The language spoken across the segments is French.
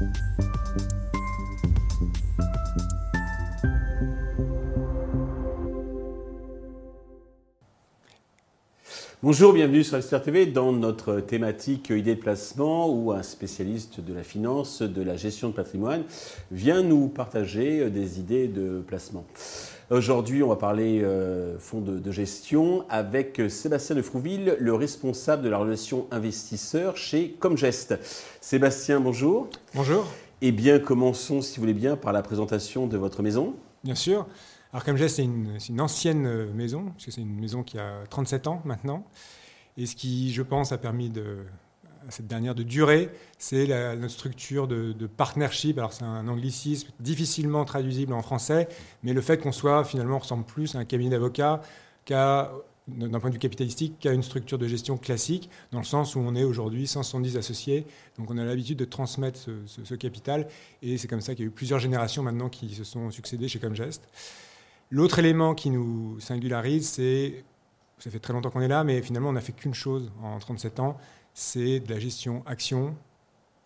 you Bonjour, bienvenue sur Esther TV dans notre thématique idée de placement où un spécialiste de la finance, de la gestion de patrimoine vient nous partager euh, des idées de placement. Aujourd'hui, on va parler euh, fonds de, gestion avec Sébastien de Frouville, le responsable de la relation investisseur chez Comgest. Sébastien, bonjour. Bonjour. Eh bien, commençons, si vous voulez bien, par la présentation de votre maison. Bien sûr. Alors comme c'est une, une, ancienne euh, maison, parce que c'est une maison qui a 37 ans maintenant. Et ce qui, je pense, a permis de, à cette dernière de durer, c'est notre structure de, partnership. Alors c'est un anglicisme difficilement traduisible en français, mais le fait qu'on soit finalement ressemble plus à un cabinet d'avocats qu'à d'un point de vue capitalistique qu'à une structure de gestion classique, dans le sens où on est aujourd'hui 170 associés. Donc on a l'habitude de transmettre ce, ce capital. Et c'est comme ça qu'il y a eu plusieurs générations maintenant qui se sont succédées chez Comgest. L'autre élément qui nous singularise, c'est, ça fait très longtemps qu'on est là, mais finalement on n'a fait qu'une chose en 37 ans, c'est de la gestion action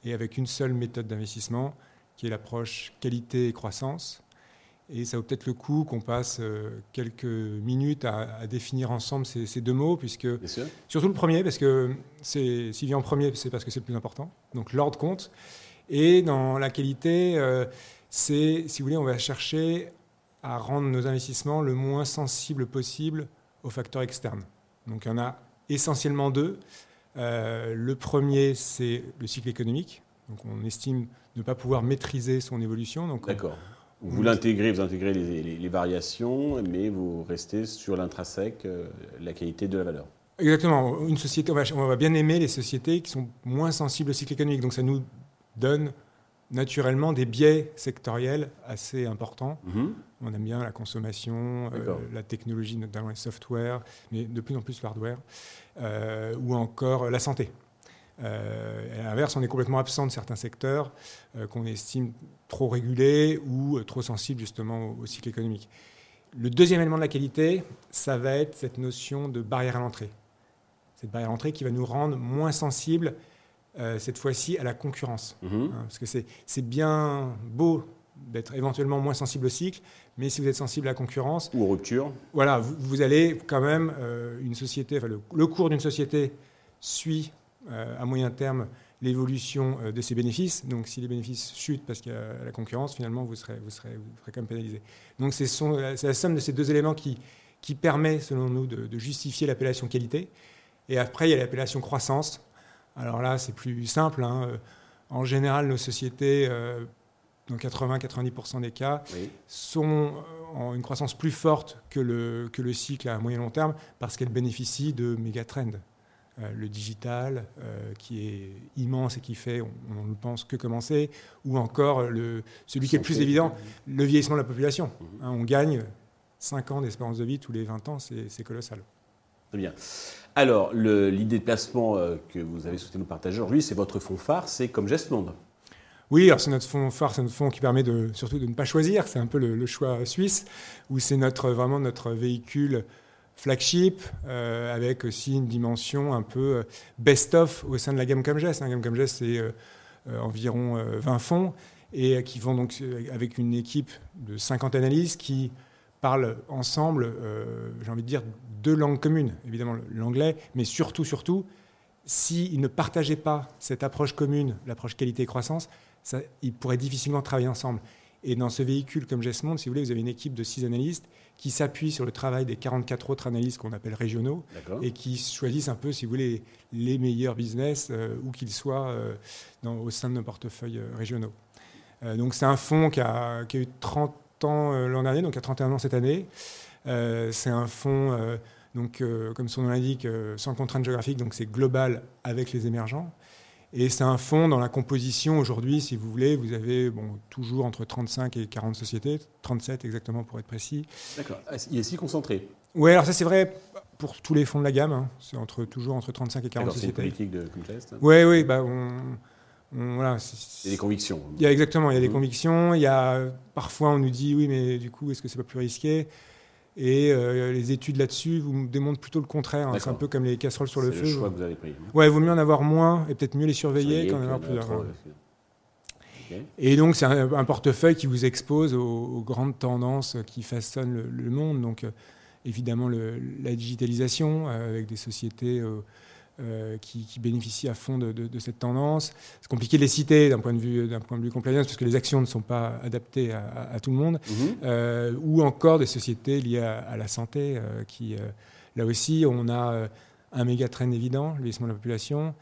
et avec une seule méthode d'investissement qui est l'approche qualité et croissance. Et ça vaut peut-être le coup qu'on passe euh, quelques minutes à, définir ensemble ces, deux mots, puisque surtout le premier, parce que s'il vient en premier, c'est parce que c'est le plus important. Donc l'ordre compte. Et dans la qualité, euh, c'est, si vous voulez, on va chercher à rendre nos investissements le moins sensibles possible aux facteurs externes. Donc il y en a essentiellement deux. Euh, le premier, c'est le cycle économique. Donc on estime ne pas pouvoir maîtriser son évolution. D'accord. Vous l'intégrez, vous intégrez les, variations, mais vous restez sur l'intrinsèque, euh, la qualité de la valeur. Exactement. Une société, on va, on va, bien aimer les sociétés qui sont moins sensibles au cycle économique. Donc ça nous donne naturellement des biais sectoriels assez importants. Mhm. On aime bien la consommation, euh, la technologie, notamment les software, mais de plus en plus l'hardware, euh, ou encore la santé. Euh, à l'inverse, on est complètement absent de certains secteurs qu'on estime trop régulés ou trop sensibles justement au, cycle économique. Le deuxième élément de la qualité, ça va être cette notion de barrière à l'entrée. Cette barrière à l'entrée qui va nous rendre moins sensibles euh, cette fois-ci à la concurrence. Mhm. Hein, parce que c'est bien beau d'être éventuellement moins sensible au cycle, mais si vous êtes sensible à la concurrence... Ou aux ruptures. Voilà, vous, allez quand même, euh, une société, enfin, le, cours d'une société suit euh, à moyen terme l'évolution de ses bénéfices. Donc si les bénéfices chutent parce qu'il y a la concurrence, finalement, vous serez, vous serez, vous serez quand même pénalisé. Donc c'est la somme de ces deux éléments qui, qui permet, selon nous, de, de justifier l'appellation qualité. Et après, il y a l'appellation croissance. Alors là, c'est plus simple. Hein. En général, nos sociétés, euh, dans 80-90% des cas, sont euh, en une croissance plus forte que le, que le cycle à moyen long terme parce qu'elles bénéficient de méga trends. Euh, le digital, qui est immense et qui fait, on ne pense, que commencer, ou encore le, celui qui est le plus évident, le vieillissement de la population. Mhm. Hein, on gagne 5 ans d'espérance de vie tous les 20 ans, c'est colossal. Très bien. Alors, l'idée de placement euh, que vous avez souhaité nous partager aujourd'hui, c'est votre fonds phare, c'est comme Monde. Oui, alors c'est notre fonds phare, c'est notre fonds qui permet de, surtout de ne pas choisir, c'est un peu le, choix suisse, où c'est notre, vraiment notre véhicule flagship, euh, avec aussi une dimension un peu euh, best-of au sein de la gamme Comgest. La gamme Comgest, c'est environ 20 fonds, et qui vont donc avec une équipe de 50 analystes qui parlent ensemble, j'ai envie de dire, deux langues communes, évidemment l'anglais, mais surtout, surtout, s'ils ne partageaient pas cette approche commune, l'approche qualité-croissance, ils pourraient difficilement travailler ensemble. Et dans ce véhicule comme Gessmonde, si vous voulez, vous avez une équipe de six analystes qui s'appuient sur le travail des 44 autres analystes qu'on appelle régionaux et qui choisissent un peu, si vous voulez, les meilleurs business, euh, où qu'ils soient euh, dans, au sein de nos portefeuilles euh, régionaux. donc c'est un fonds qui a, qui a, eu 30 ans l'an dernier, donc a 31 ans cette année. c'est un fonds donc, comme son nom l'indique, sans contrainte géographique, donc c'est global avec les émergents. Et c'est un fonds dans la composition aujourd'hui, si vous voulez, vous avez bon, toujours entre 35 et 40 sociétés, 37 exactement pour être précis. D'accord, ah, il est si concentré Oui, alors ça c'est vrai pour tous les fonds de la gamme, hein. c'est entre, toujours entre 35 et 40 sociétés. C'est une politique de Comcast Oui, oui, bah, on, voilà, il y a des convictions. Il y a exactement, il y a des mmh. convictions. Il y a parfois on nous dit oui, mais du coup, est-ce que c'est pas plus risqué? Et euh, les études là-dessus vous démontrent plutôt le contraire. Hein. C'est un peu comme les casseroles sur le feu. C'est le choix que vous avez pris. Ouais, il vaut mieux en avoir moins et peut-être mieux les surveiller qu'en avoir plus. Et donc, c'est un, portefeuille qui vous expose aux, grandes tendances qui façonnent le, monde. Donc, évidemment, la digitalisation avec des sociétés euh, qui, bénéficient à fond de, cette tendance. C'est compliqué de les citer d'un point de vue d'un point de vue compliance parce que les actions ne sont pas adaptées à, tout le monde, mhm. euh, ou encore des sociétés liées à, la santé euh, qui là aussi on a un méga trend évident, le vieillissement de la population.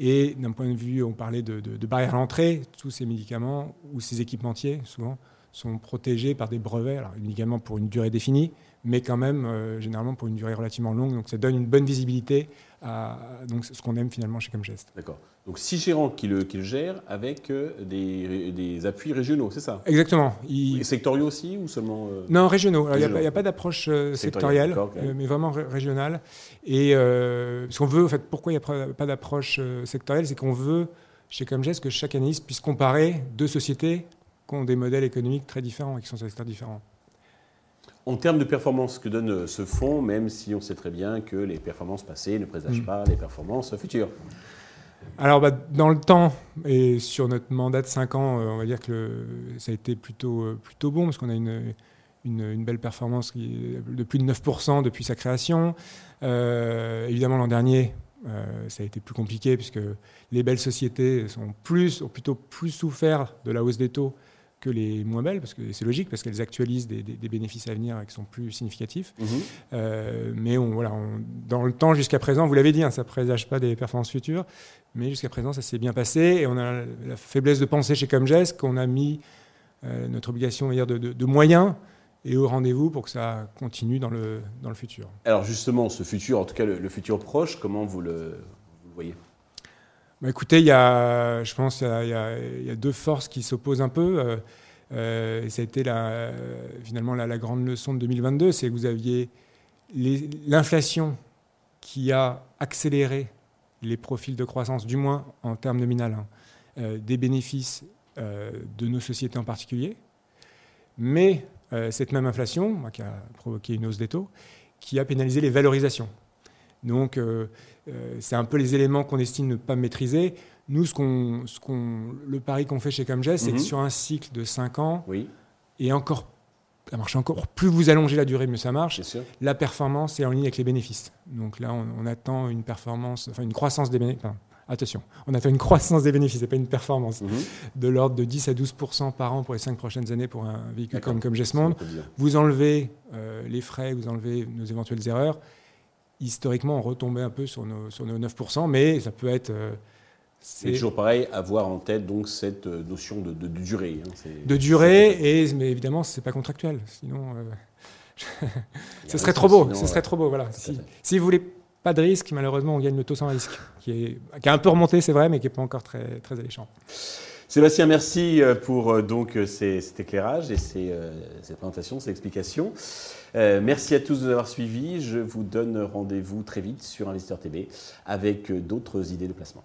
Et d'un point de vue, on parlait de, de barrières à l'entrée, tous ces médicaments ou ces équipementiers, souvent, sont protégés par des brevets, alors médicaments pour une durée définie, mais quand même généralement pour une durée relativement longue. Donc ça donne une bonne visibilité à donc, ce qu'on aime finalement chez Comgest. D'accord. Donc six gérants qui le, qui le gèrent avec euh, des, des, appuis régionaux, c'est ça? Exactement. Et sectoriaux aussi ou seulement euh, Non, régionaux. Il n'y a, pas d'approche sectorielle, mais vraiment régionale. Et ce qu'on veut, en fait, pourquoi il n'y a pas d'approche sectorielle, c'est qu'on veut chez Comgest que chaque analyste puisse comparer deux sociétés qui ont des modèles économiques très différents et qui sont sur secteurs différents. En termes de performance que donne euh, ce fonds, même si on sait très bien que les performances passées ne présagent mm. pas les performances futures alors, bah, dans le temps, et sur notre mandat de 5 ans, euh, on va dire que ça a été plutôt, euh, plutôt bon, parce qu'on a une, une, belle performance qui de plus de 9% depuis sa création. évidemment, l'an dernier, ça a été plus compliqué, puisque les belles sociétés sont plus, ont plutôt plus souffert de la hausse des taux que les moins belles, parce que c'est logique, parce qu'elles actualisent des, bénéfices à venir qui sont plus significatifs. Mhm. Euh, mais on, voilà, dans le temps, jusqu'à présent, vous l'avez dit, hein, ça ne présage pas des performances futures, mais jusqu'à présent, ça s'est bien passé. Et on a la faiblesse de penser chez Comgest qu'on a mis euh, notre obligation dire, de, de, moyens et au rendez-vous pour que ça continue dans le, dans le futur. Alors justement, ce futur, en tout cas le, futur proche, comment vous le, vous le voyez? Bah, écoutez, il y a, je pense qu'il y, a deux forces qui s'opposent un peu. Euh, euh, ça a été la, finalement la, grande leçon de 2022, c'est que vous aviez l'inflation qui a accéléré les profils de croissance, du moins en termes nominal, hein, euh, des bénéfices de nos sociétés en particulier. Mais cette même inflation, qui a provoqué une hausse des taux, qui a pénalisé les valorisations. Donc, euh, c'est un peu les éléments qu'on estime ne pas maîtriser. Nous, ce qu'on, ce qu'on, le pari qu'on fait chez Comgest, c'est que mhm. sur un cycle de 5 ans, et encore, ça marche encore, plus vous allongez la durée, mieux ça marche, la performance est en ligne avec les bénéfices. Donc là, on, attend une performance, enfin une croissance des bénéfices. attention, on attend une croissance des bénéfices, et pas une performance, mhm. de l'ordre de 10 à 12% par an pour les 5 prochaines années pour un véhicule comme, comme Monde. Vous enlevez euh, les frais, vous enlevez nos éventuelles erreurs historiquement, on retombait un peu sur nos, sur nos 9%, mais ça peut être... Euh, c'est toujours pareil, avoir en tête donc cette euh, notion de, de, durée. Hein, de durée, et, mais évidemment, ce n'est pas contractuel. Sinon, euh, ce serait trop beau. ce serait trop beau. Voilà. Si, si, vous voulez pas de risque, malheureusement, on gagne le taux sans risque, qui, est, qui a un peu remonté, c'est vrai, mais qui n'est pas encore très, très alléchant. Sébastien, merci pour donc cet éclairage et cette présentation, ces explications. Euh, merci à tous de nous avoir suivis. Je vous donne rendez-vous très vite sur Investeur TV avec euh, d'autres idées de placement.